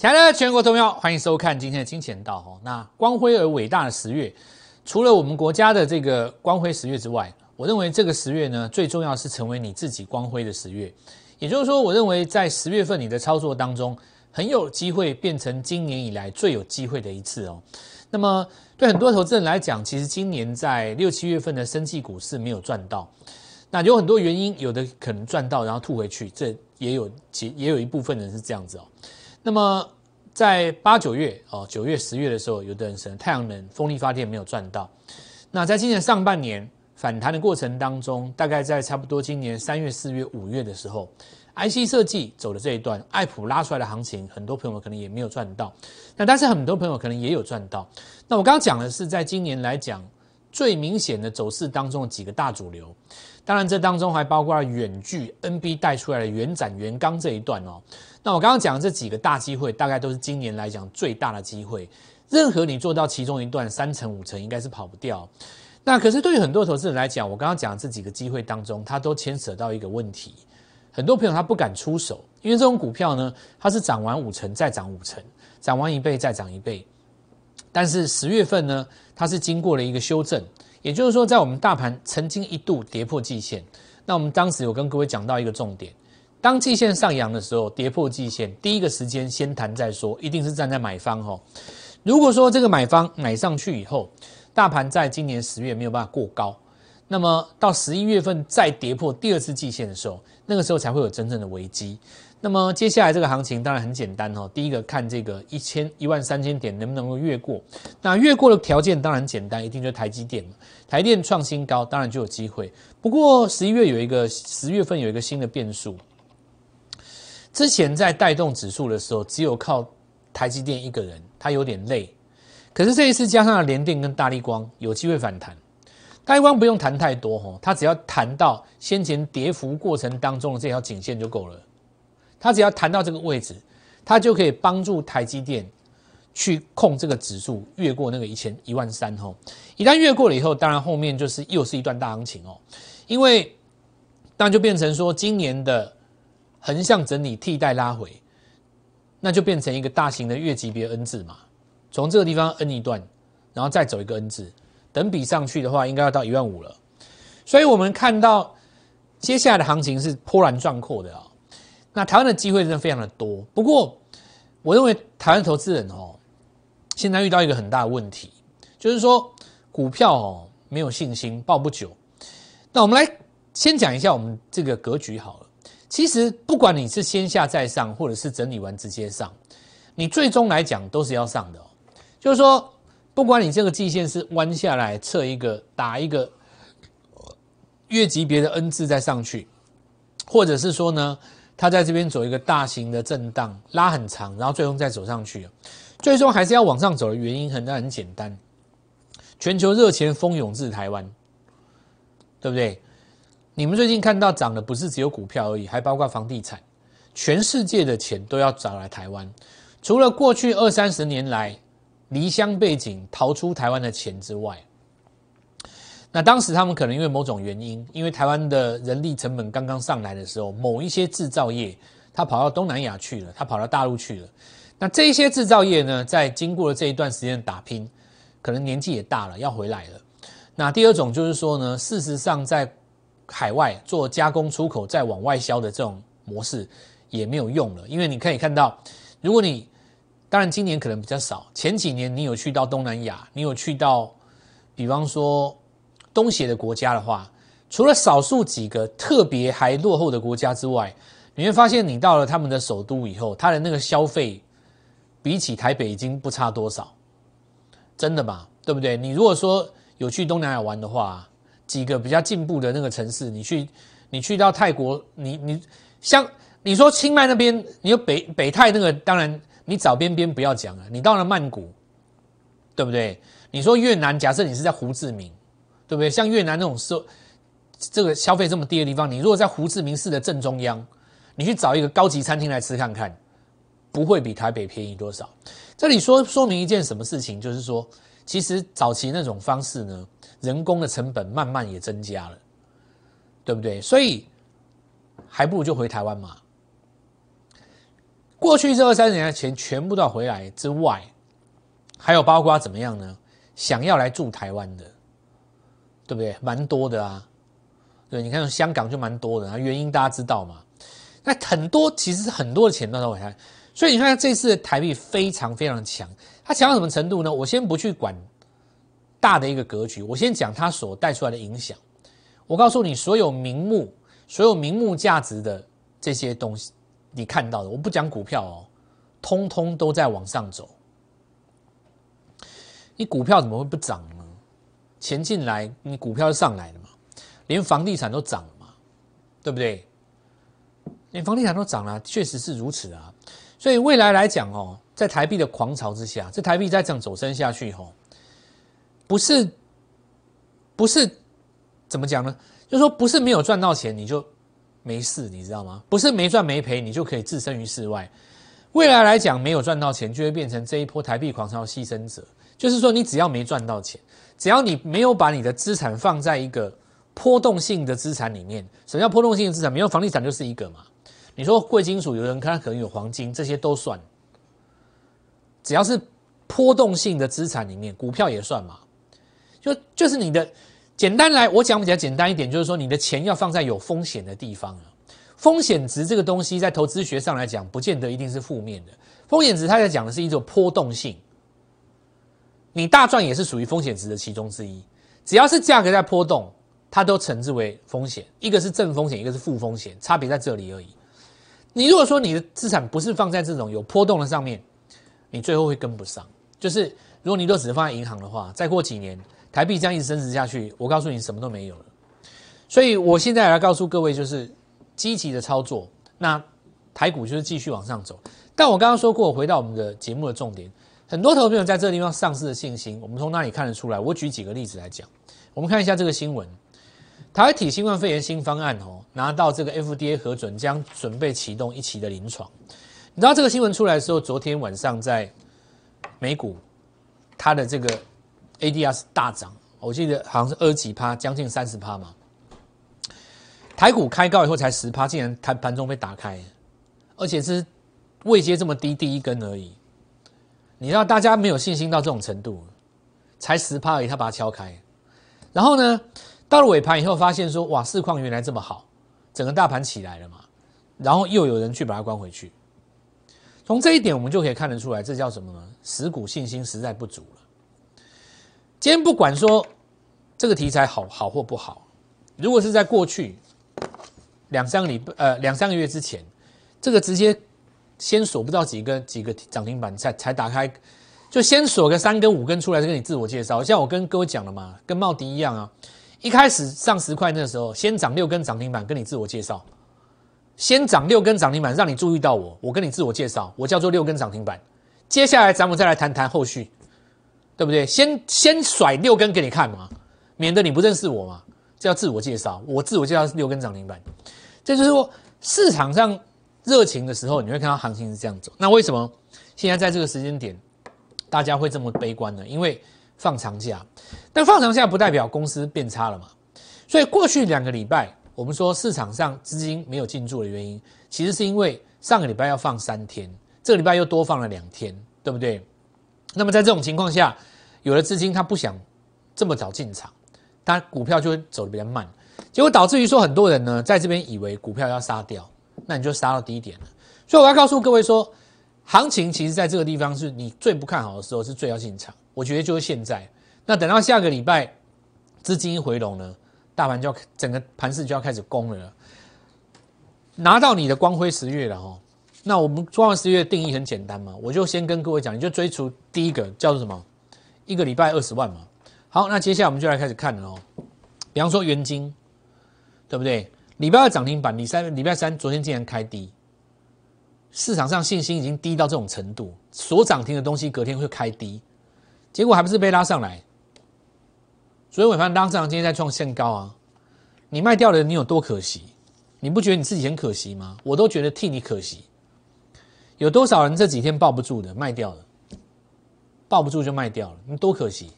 亲爱的全国投票，欢迎收看今天的金钱道哦。那光辉而伟大的十月，除了我们国家的这个光辉十月之外，我认为这个十月呢，最重要是成为你自己光辉的十月。也就是说，我认为在十月份你的操作当中，很有机会变成今年以来最有机会的一次哦。那么对很多投资人来讲，其实今年在六七月份的生技股市没有赚到，那有很多原因，有的可能赚到然后吐回去，这也有其也有一部分人是这样子哦。那么在八九月哦，九月、十月的时候，有的人是太阳能、风力发电没有赚到。那在今年上半年反弹的过程当中，大概在差不多今年三月、四月、五月的时候，IC 设计走的这一段，爱普拉出来的行情，很多朋友可能也没有赚到。那但是很多朋友可能也有赚到。那我刚刚讲的是在今年来讲最明显的走势当中的几个大主流。当然，这当中还包括了远距 NB 带出来的元展元刚这一段哦。那我刚刚讲的这几个大机会，大概都是今年来讲最大的机会。任何你做到其中一段三成五成，应该是跑不掉。那可是对于很多投资人来讲，我刚刚讲的这几个机会当中，它都牵扯到一个问题。很多朋友他不敢出手，因为这种股票呢，它是涨完五成再涨五成，涨完一倍再涨一倍。但是十月份呢，它是经过了一个修正。也就是说，在我们大盘曾经一度跌破季线，那我们当时有跟各位讲到一个重点：当季线上扬的时候，跌破季线，第一个时间先谈再说，一定是站在买方哈。如果说这个买方买上去以后，大盘在今年十月没有办法过高，那么到十一月份再跌破第二次季线的时候，那个时候才会有真正的危机。那么接下来这个行情当然很简单哦。第一个看这个一千一万三千点能不能够越过，那越过的条件当然简单，一定就是台积电台电创新高，当然就有机会。不过十一月有一个十月份有一个新的变数，之前在带动指数的时候，只有靠台积电一个人，他有点累。可是这一次加上了联电跟大力光，有机会反弹。大力光不用谈太多哈，它只要谈到先前跌幅过程当中的这条颈线就够了。他只要弹到这个位置，他就可以帮助台积电去控这个指数越过那个一千一万三吼。一旦越过了以后，当然后面就是又是一段大行情哦。因为那就变成说，今年的横向整理替代拉回，那就变成一个大型的月级别 N 字嘛。从这个地方 N 一段，然后再走一个 N 字，等比上去的话，应该要到一万五了。所以我们看到接下来的行情是波澜壮阔的啊。那台湾的机会真的非常的多，不过我认为台湾投资人哦，现在遇到一个很大的问题，就是说股票哦没有信心，抱不久。那我们来先讲一下我们这个格局好了。其实不管你是先下再上，或者是整理完直接上，你最终来讲都是要上的。就是说，不管你这个季线是弯下来测一个打一个月级别的 N 字再上去，或者是说呢？它在这边走一个大型的震荡，拉很长，然后最终再走上去，最终还是要往上走的原因很很简单，全球热钱蜂涌至台湾，对不对？你们最近看到涨的不是只有股票而已，还包括房地产，全世界的钱都要找来台湾。除了过去二三十年来离乡背景逃出台湾的钱之外。那当时他们可能因为某种原因，因为台湾的人力成本刚刚上来的时候，某一些制造业他跑到东南亚去了，他跑到大陆去了。那这一些制造业呢，在经过了这一段时间的打拼，可能年纪也大了，要回来了。那第二种就是说呢，事实上在海外做加工出口再往外销的这种模式也没有用了，因为你可以看到，如果你当然今年可能比较少，前几年你有去到东南亚，你有去到，比方说。东协的国家的话，除了少数几个特别还落后的国家之外，你会发现你到了他们的首都以后，他的那个消费比起台北已经不差多少，真的吗？对不对？你如果说有去东南亚玩的话，几个比较进步的那个城市，你去你去到泰国，你你像你说清迈那边，你有北北泰那个，当然你找边边不要讲了，你到了曼谷，对不对？你说越南，假设你是在胡志明。对不对？像越南那种收这个消费这么低的地方，你如果在胡志明市的正中央，你去找一个高级餐厅来吃看看，不会比台北便宜多少。这里说说明一件什么事情，就是说，其实早期那种方式呢，人工的成本慢慢也增加了，对不对？所以还不如就回台湾嘛。过去这二三十年的钱全部都要回来之外，还有包括怎么样呢？想要来住台湾的，对不对？蛮多的啊。对，你看香港就蛮多的啊，原因大家知道嘛？那很多其实很多的钱都在回来，所以你看这次台币非常非常强，它强到什么程度呢？我先不去管大的一个格局，我先讲它所带出来的影响。我告诉你，所有名目、所有名目价值的这些东西，你看到的，我不讲股票哦，通通都在往上走。你股票怎么会不涨？钱进来，你股票就上来了嘛。连房地产都涨了嘛，对不对？连房地产都涨了，确实是如此啊。所以未来来讲哦，在台币的狂潮之下，这台币再这样走升下去吼，不是不是怎么讲呢？就说不是没有赚到钱你就没事，你知道吗？不是没赚没赔你就可以置身于世外。未来来讲，没有赚到钱就会变成这一波台币狂潮牺牲者。就是说，你只要没赚到钱，只要你没有把你的资产放在一个。波动性的资产里面，什么叫波动性的资产？没有房地产就是一个嘛。你说贵金属，有人看可能有黄金，这些都算。只要是波动性的资产里面，股票也算嘛。就就是你的简单来，我讲比较简单一点，就是说你的钱要放在有风险的地方啊。风险值这个东西，在投资学上来讲，不见得一定是负面的。风险值它在讲的是一种波动性。你大赚也是属于风险值的其中之一。只要是价格在波动。它都称之为风险，一个是正风险，一个是负风险，差别在这里而已。你如果说你的资产不是放在这种有波动的上面，你最后会跟不上。就是如果你都只是放在银行的话，再过几年台币这样一直升值下去，我告诉你什么都没有了。所以我现在来告诉各位，就是积极的操作，那台股就是继续往上走。但我刚刚说过，回到我们的节目的重点，很多投资友在这个地方丧失的信心，我们从哪里看得出来？我举几个例子来讲，我们看一下这个新闻。台湾体新冠肺炎新方案哦，拿到这个 FDA 核准，将准备启动一期的临床。你知道这个新闻出来的时候，昨天晚上在美股，它的这个 ADR 是大涨，我记得好像是二几趴，将近三十趴嘛。台股开高以后才十趴，竟然盘盘中被打开，而且是位阶这么低，第一根而已。你知道大家没有信心到这种程度，才十趴而已，他把它敲开，然后呢？到了尾盘以后，发现说哇，市况原来这么好，整个大盘起来了嘛，然后又有人去把它关回去。从这一点，我们就可以看得出来，这叫什么呢？实股信心实在不足了。今天不管说这个题材好好或不好，如果是在过去两三个礼拜呃两三个月之前，这个直接先锁不到几个几个涨停板才才打开，就先锁个三根五根出来，就跟你自我介绍。像我跟各位讲了嘛，跟茂迪一样啊。一开始上十块那时候，先涨六根涨停板，跟你自我介绍。先涨六根涨停板，让你注意到我，我跟你自我介绍，我叫做六根涨停板。接下来咱们再来谈谈后续，对不对？先先甩六根给你看嘛，免得你不认识我嘛。这叫自我介绍，我自我介绍是六根涨停板。这就是说市场上热情的时候，你会看到行情是这样走。那为什么现在在这个时间点，大家会这么悲观呢？因为放长假，但放长假不代表公司变差了嘛？所以过去两个礼拜，我们说市场上资金没有进驻的原因，其实是因为上个礼拜要放三天，这个礼拜又多放了两天，对不对？那么在这种情况下，有的资金他不想这么早进场，他股票就会走得比较慢，结果导致于说很多人呢在这边以为股票要杀掉，那你就杀到低点了。所以我要告诉各位说，行情其实在这个地方是你最不看好的时候，是最要进场。我觉得就是现在，那等到下个礼拜资金一回笼呢，大盘就要整个盘势就要开始攻了。拿到你的光辉十月了哦，那我们光辉十月定义很简单嘛，我就先跟各位讲，你就追逐第一个叫做什么？一个礼拜二十万嘛。好，那接下来我们就来开始看了哦。比方说元金，对不对？礼拜二涨停板，礼三礼拜三昨天竟然开低，市场上信心已经低到这种程度，所涨停的东西隔天会开低。结果还不是被拉上来，所以尾盘拉上，今天在创新高啊！你卖掉了，你有多可惜？你不觉得你自己很可惜吗？我都觉得替你可惜。有多少人这几天抱不住的卖掉了？抱不住就卖掉了，你多可惜，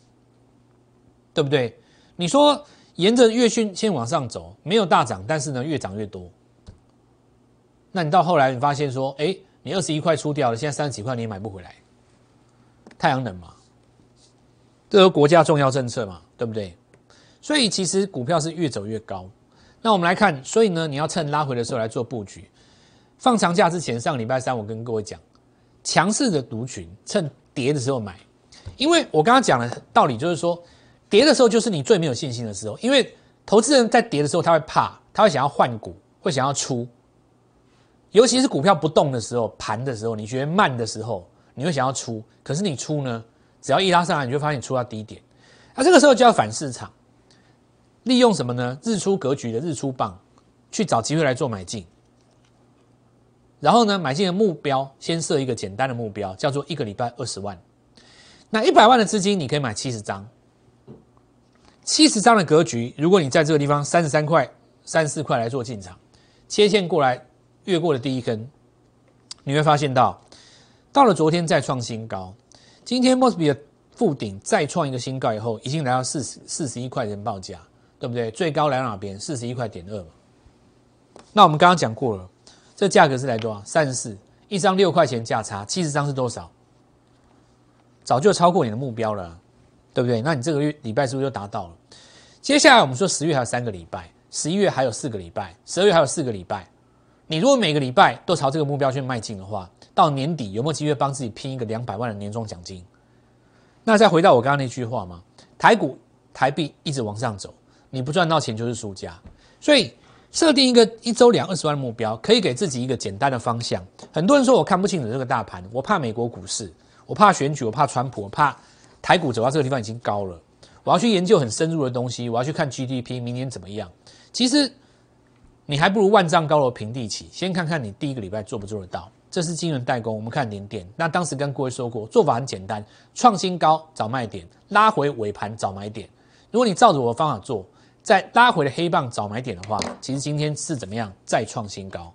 对不对？你说沿着月讯先往上走，没有大涨，但是呢越涨越多。那你到后来你发现说，哎，你二十一块出掉了，现在三十几块你也买不回来。太阳能嘛，这是国家重要政策嘛，对不对？所以其实股票是越走越高。那我们来看，所以呢，你要趁拉回的时候来做布局。放长假之前，上礼拜三我跟各位讲，强势的族群趁跌的时候买，因为我刚刚讲的道理就是说，跌的时候就是你最没有信心的时候，因为投资人在跌的时候他会怕，他会想要换股，会想要出。尤其是股票不动的时候，盘的时候，你觉得慢的时候，你会想要出。可是你出呢，只要一拉上来，你就发现你出到低点。那这个时候就要反市场，利用什么呢？日出格局的日出棒，去找机会来做买进。然后呢，买进的目标先设一个简单的目标，叫做一个礼拜二十万。那一百万的资金，你可以买七十张。七十张的格局，如果你在这个地方三十三块、三十四块来做进场，切线过来。越过了第一根，你会发现到，到了昨天再创新高，今天 m o s b y 的附顶再创一个新高以后，已经来到四十四十一块钱报价，对不对？最高来到哪边？四十一块点二嘛。那我们刚刚讲过了，这价格是来多少？三十四，一张六块钱价差，七十张是多少？早就超过你的目标了，对不对？那你这个月礼拜是不是就达到了？接下来我们说十月还有三个礼拜，十一月还有四个礼拜，十二月还有四个礼拜。你如果每个礼拜都朝这个目标去迈进的话，到年底有没有机会帮自己拼一个两百万的年终奖金？那再回到我刚刚那句话嘛，台股台币一直往上走，你不赚到钱就是输家。所以设定一个一周两二十万的目标，可以给自己一个简单的方向。很多人说我看不清楚这个大盘，我怕美国股市，我怕选举，我怕川普，我怕台股走到这个地方已经高了，我要去研究很深入的东西，我要去看 GDP 明年怎么样。其实。你还不如万丈高楼平地起，先看看你第一个礼拜做不做得到。这是金融代工，我们看零点。那当时跟各位说过，做法很简单，创新高找卖点，拉回尾盘找买点。如果你照着我的方法做，在拉回的黑棒找买点的话，其实今天是怎么样？再创新高，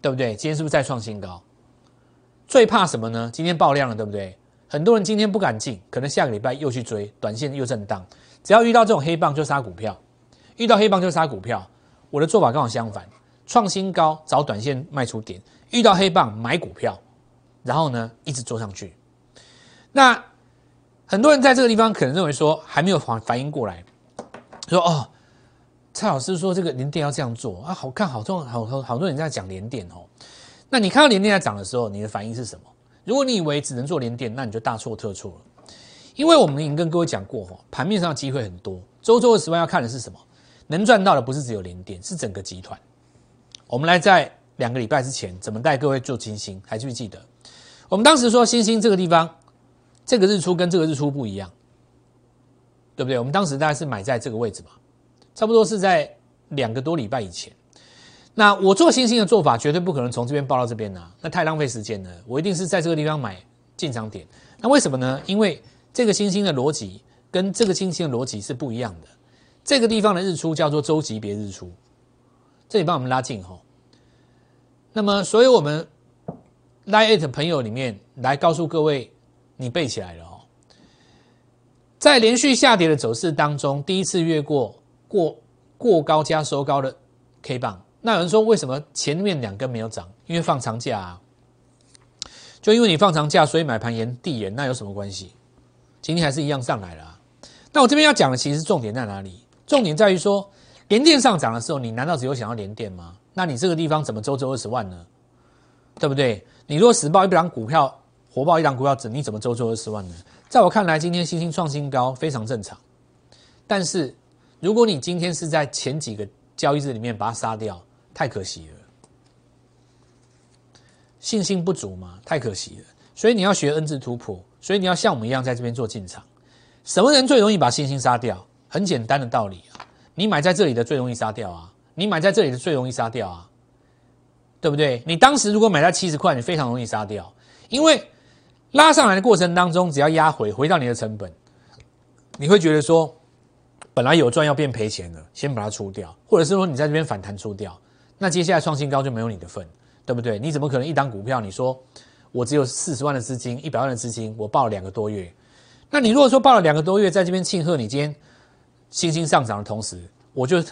对不对？今天是不是再创新高？最怕什么呢？今天爆量了，对不对？很多人今天不敢进，可能下个礼拜又去追，短线又震荡。只要遇到这种黑棒，就杀股票。遇到黑棒就杀股票，我的做法刚好相反，创新高找短线卖出点，遇到黑棒买股票，然后呢一直做上去。那很多人在这个地方可能认为说还没有反反应过来，说哦，蔡老师说这个连电要这样做啊，好看好多好好好多人在讲连电哦。那你看到连电在涨的时候，你的反应是什么？如果你以为只能做连电，那你就大错特错了，因为我们已经跟各位讲过哈，盘面上机会很多，周周二十万要看的是什么？能赚到的不是只有联电，是整个集团。我们来在两个礼拜之前怎么带各位做金星，还记不记得？我们当时说星星这个地方，这个日出跟这个日出不一样，对不对？我们当时大概是买在这个位置嘛，差不多是在两个多礼拜以前。那我做星星的做法绝对不可能从这边报到这边呢，那太浪费时间了。我一定是在这个地方买进场点。那为什么呢？因为这个星星的逻辑跟这个星星的逻辑是不一样的。这个地方的日出叫做周级别日出，这里帮我们拉近哈。那么，所以我们 Lite 朋友里面来告诉各位，你背起来了哦。在连续下跌的走势当中，第一次越过过过高加收高的 K 棒，那有人说为什么前面两根没有涨？因为放长假啊，就因为你放长假，所以买盘延递延，那有什么关系？今天还是一样上来了。那我这边要讲的其实重点在哪里？重点在于说，连电上涨的时候，你难道只有想要连电吗？那你这个地方怎么周周二十万呢？对不对？你如果死报一档股票，活报一档股票，你怎么周周二十万呢？在我看来，今天新兴创新高非常正常。但是，如果你今天是在前几个交易日里面把它杀掉，太可惜了。信心不足嘛，太可惜了。所以你要学 N 字突破，所以你要像我们一样在这边做进场。什么人最容易把信心杀掉？很简单的道理啊，你买在这里的最容易杀掉啊，你买在这里的最容易杀掉啊，对不对？你当时如果买在七十块，你非常容易杀掉，因为拉上来的过程当中，只要压回回到你的成本，你会觉得说，本来有赚要变赔钱了，先把它出掉，或者是说你在这边反弹出掉，那接下来创新高就没有你的份，对不对？你怎么可能一档股票，你说我只有四十万的资金，一百万的资金，我报了两个多月，那你如果说报了两个多月，在这边庆贺你今天。星星上涨的同时，我就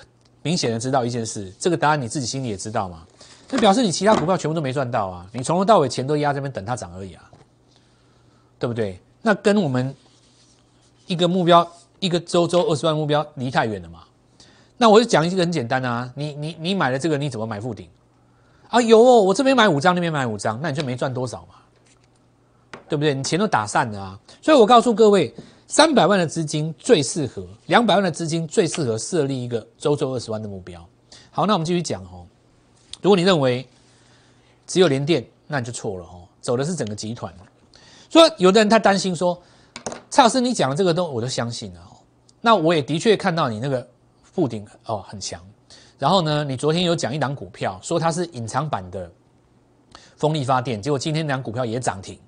明显的知道一件事，这个答案你自己心里也知道嘛。那表示你其他股票全部都没赚到啊！你从头到尾钱都压这边等它涨而已啊，对不对？那跟我们一个目标，一个周周二十万目标离太远了嘛？那我就讲一个很简单啊，你你你买了这个，你怎么买附顶？啊，有哦，我这边买五张，那边买五张，那你就没赚多少嘛，对不对？你钱都打散了啊！所以我告诉各位，三百万的资金最适合，两百万的资金最适合设立一个周周二十万的目标。好，那我们继续讲哦。如果你认为只有联电，那你就错了哦，走的是整个集团。所以有的人他担心说，蔡老师你讲的这个都我都相信了哦。那我也的确看到你那个附顶哦很强。然后呢，你昨天有讲一档股票，说它是隐藏版的风力发电，结果今天两股票也涨停，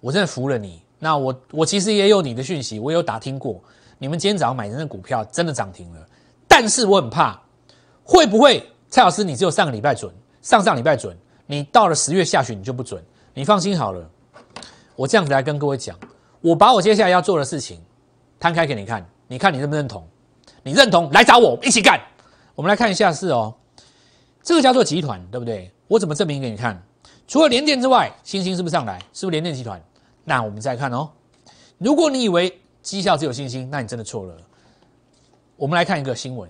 我真的服了你。那我我其实也有你的讯息，我有打听过，你们今天早上买的那股票真的涨停了，但是我很怕会不会。蔡老师，你只有上个礼拜准，上上礼拜准，你到了十月下旬你就不准。你放心好了，我这样子来跟各位讲，我把我接下来要做的事情摊开给你看，你看你认不认同？你认同来找我一起干。我们来看一下是哦，这个叫做集团，对不对？我怎么证明给你看？除了联电之外，星星是不是上来？是不是联电集团？那我们再看哦。如果你以为绩效只有星星，那你真的错了。我们来看一个新闻。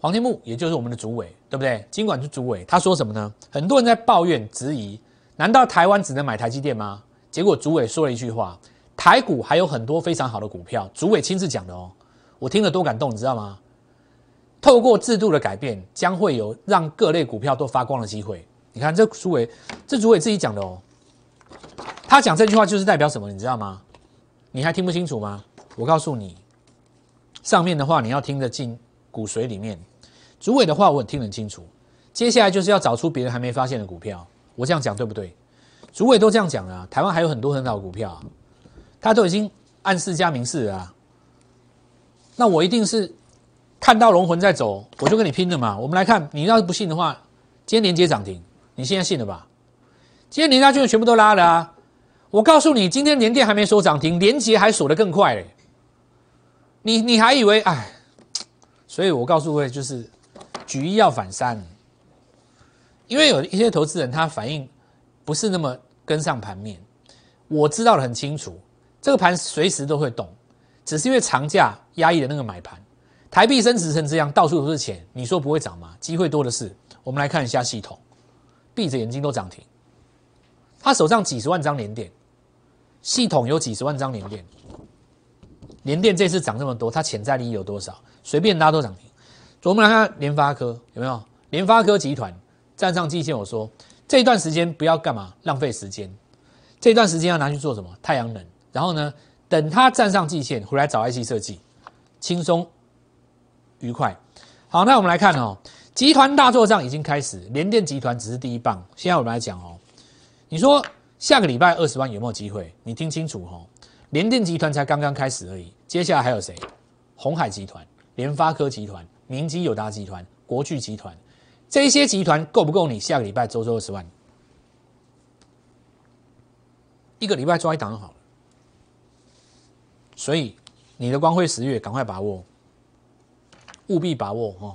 黄天木，也就是我们的主委，对不对？尽管是主委，他说什么呢？很多人在抱怨、质疑，难道台湾只能买台积电吗？结果主委说了一句话：台股还有很多非常好的股票。主委亲自讲的哦，我听了多感动，你知道吗？透过制度的改变，将会有让各类股票都发光的机会。你看这主委，这主委自己讲的哦，他讲这句话就是代表什么？你知道吗？你还听不清楚吗？我告诉你，上面的话你要听得进。骨髓里面，主委的话我很听很清楚。接下来就是要找出别人还没发现的股票。我这样讲对不对？主委都这样讲了，台湾还有很多很好的股票，他都已经暗示加明示了。那我一定是看到龙魂在走，我就跟你拼了嘛。我们来看，你要是不信的话，今天连接涨停，你现在信了吧？今天连家就全部都拉了啊！我告诉你，今天连电还没锁涨停，连接还锁得更快嘞。你你还以为哎？所以我告诉各位，就是举一要反三，因为有一些投资人他反应不是那么跟上盘面。我知道的很清楚，这个盘随时都会动，只是因为长假压抑的那个买盘，台币升值成这样，到处都是钱，你说不会涨吗？机会多的是。我们来看一下系统，闭着眼睛都涨停，他手上几十万张连电，系统有几十万张连电，连电这次涨这么多，它潜在利益有多少？随便拉都涨停。我们来看联发科有没有？联发科集团站上季线，我说这一段时间不要干嘛浪费时间，这段时间要拿去做什么？太阳能。然后呢，等它站上季线回来找 IC 设计，轻松愉快。好，那我们来看哦，集团大作战已经开始，联电集团只是第一棒。现在我们来讲哦，你说下个礼拜二十万有没有机会？你听清楚哦，联电集团才刚刚开始而已，接下来还有谁？红海集团。联发科集团、明基友达集团、国巨集团，这些集团够不够你下个礼拜周周二十万？一个礼拜抓一档好了。所以你的光辉十月赶快把握，务必把握哦！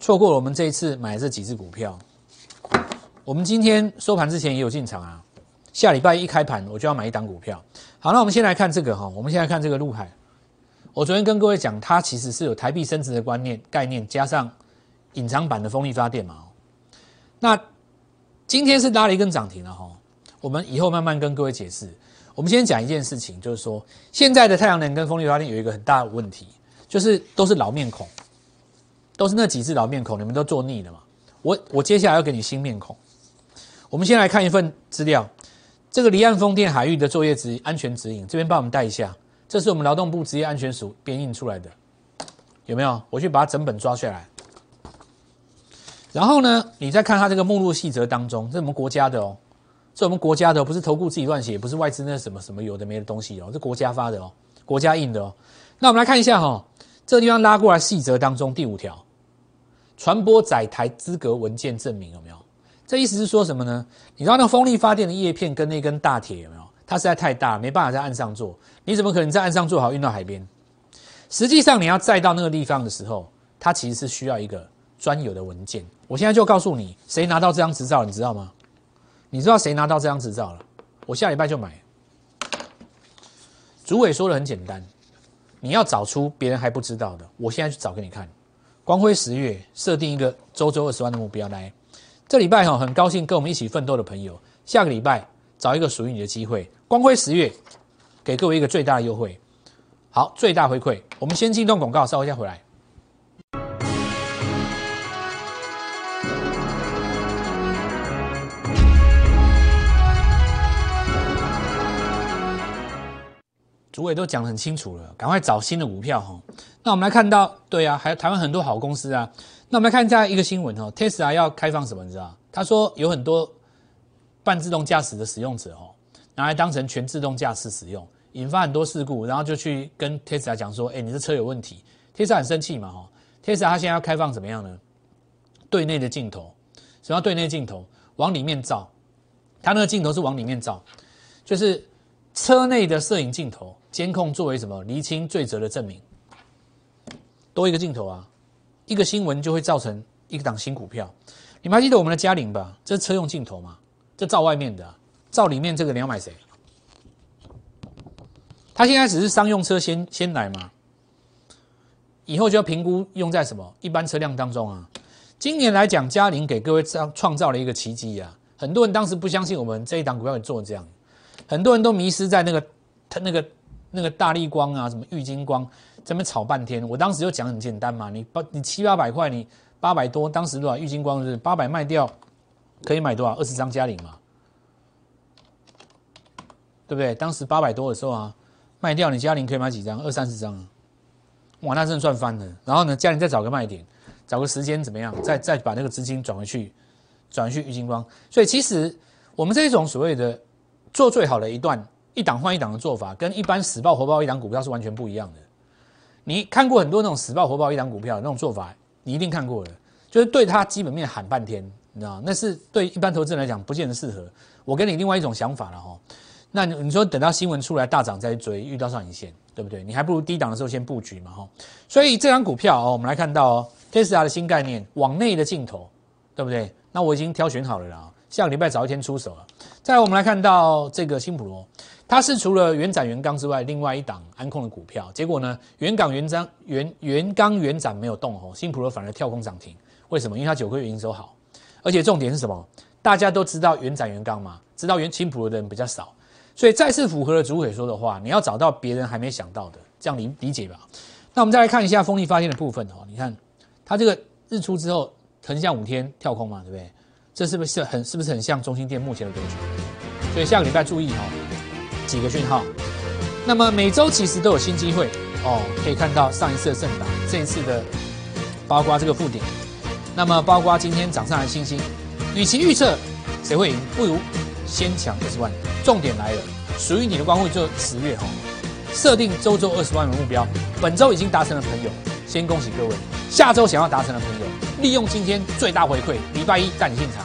错过了我们这一次买这几只股票，我们今天收盘之前也有进场啊。下礼拜一开盘我就要买一档股票。好，那我们先来看这个哈，我们先来看这个陆海。我昨天跟各位讲，它其实是有台币升值的观念概念，加上隐藏版的风力发电嘛。那今天是拉了一根涨停了哈。我们以后慢慢跟各位解释。我们先讲一件事情，就是说现在的太阳能跟风力发电有一个很大的问题，就是都是老面孔，都是那几只老面孔，你们都做腻了嘛。我我接下来要给你新面孔。我们先来看一份资料，这个离岸风电海域的作业指安全指引，这边帮我们带一下。这是我们劳动部职业安全署编印出来的，有没有？我去把它整本抓下来。然后呢，你再看它这个目录细则当中，这是我们国家的哦，这我们国家的，不是投顾自己乱写，不是外资那什么什么有的没的东西哦，这国家发的哦，国家印的哦。那我们来看一下哈，这个地方拉过来细则当中第五条，传播载台资格文件证明有没有？这意思是说什么呢？你知道那风力发电的叶片跟那根大铁有没有？它实在太大，没办法在岸上做。你怎么可能在岸上做好运到海边？实际上，你要载到那个地方的时候，它其实是需要一个专有的文件。我现在就告诉你，谁拿到这张执照，你知道吗？你知道谁拿到这张执照了？我下礼拜就买。主委说的很简单，你要找出别人还不知道的，我现在去找给你看。光辉十月设定一个周周二十万的目标来，这礼拜哈很高兴跟我们一起奋斗的朋友，下个礼拜找一个属于你的机会。光辉十月给各位一个最大的优惠，好，最大回馈。我们先进段广告，稍后再回来。主委都讲得很清楚了，赶快找新的股票哈。那我们来看到，对啊，还有台湾很多好公司啊。那我们来看一下一个新闻哦，Tesla 要开放什么？你知道？他说有很多半自动驾驶的使用者哦，拿来当成全自动驾驶使用，引发很多事故，然后就去跟 Tesla 讲说：“哎，你这车有问题。”Tesla 很生气嘛哈。Tesla 他现在要开放怎么样呢？对内的镜头，什么叫对内镜头？往里面照，它那个镜头是往里面照，就是车内的摄影镜头。监控作为什么厘清罪责的证明？多一个镜头啊，一个新闻就会造成一档新股票。你们还记得我们的嘉陵吧？这是车用镜头嘛？这照外面的，照里面这个你要买谁？他现在只是商用车先先来嘛，以后就要评估用在什么一般车辆当中啊。今年来讲，嘉陵给各位创创造了一个奇迹啊！很多人当时不相信我们这一档股票做这样，很多人都迷失在那个他那个。那个大力光啊，什么玉金光，这边炒半天。我当时就讲很简单嘛，你八你七八百块，你八百多，当时多少？玉金光是八百卖掉，可以买多少？二十张嘉玲嘛，对不对？当时八百多的时候啊，卖掉你嘉玲可以买几张？二三十张啊，哇，那真的赚翻了。然后呢，嘉玲再找个卖点，找个时间怎么样？再再把那个资金转回去，转去玉金光。所以其实我们这种所谓的做最好的一段。一档换一档的做法，跟一般死爆活爆一档股票是完全不一样的。你看过很多那种死爆活爆一档股票那种做法，你一定看过了，就是对它基本面喊半天，你知道那是对一般投资人来讲不见得适合。我跟你另外一种想法了哈，那你说等到新闻出来大涨再追，遇到上影线，对不对？你还不如低档的时候先布局嘛哈。所以这张股票哦，我们来看到哦，Tesla 的新概念，往内的镜头，对不对？那我已经挑选好了啦，下个礼拜早一天出手了。再来我们来看到这个新普罗。它是除了元展元钢之外，另外一档安控的股票。结果呢，元港元章元元钢元展没有动哦，新普罗反而跳空涨停。为什么？因为它九个月营收好，而且重点是什么？大家都知道元展元钢嘛，知道元新普罗的人比较少，所以再次符合了主委说的话，你要找到别人还没想到的，这样理理解吧。那我们再来看一下风力发电的部分哦，你看它这个日出之后横向五天跳空嘛，对不对？这是不是很是不是很像中心店目前的格局？所以下个礼拜注意哦。几个讯号，那么每周其实都有新机会哦，可以看到上一次的盛达，这一次的包括这个附顶，那么包括今天涨上来的星星，与其预测谁会赢，不如先抢二十万。重点来了，属于你的光会就十月哈，设定周周二十万的目标，本周已经达成的朋友，先恭喜各位。下周想要达成的朋友，利用今天最大回馈，礼拜一带你进场。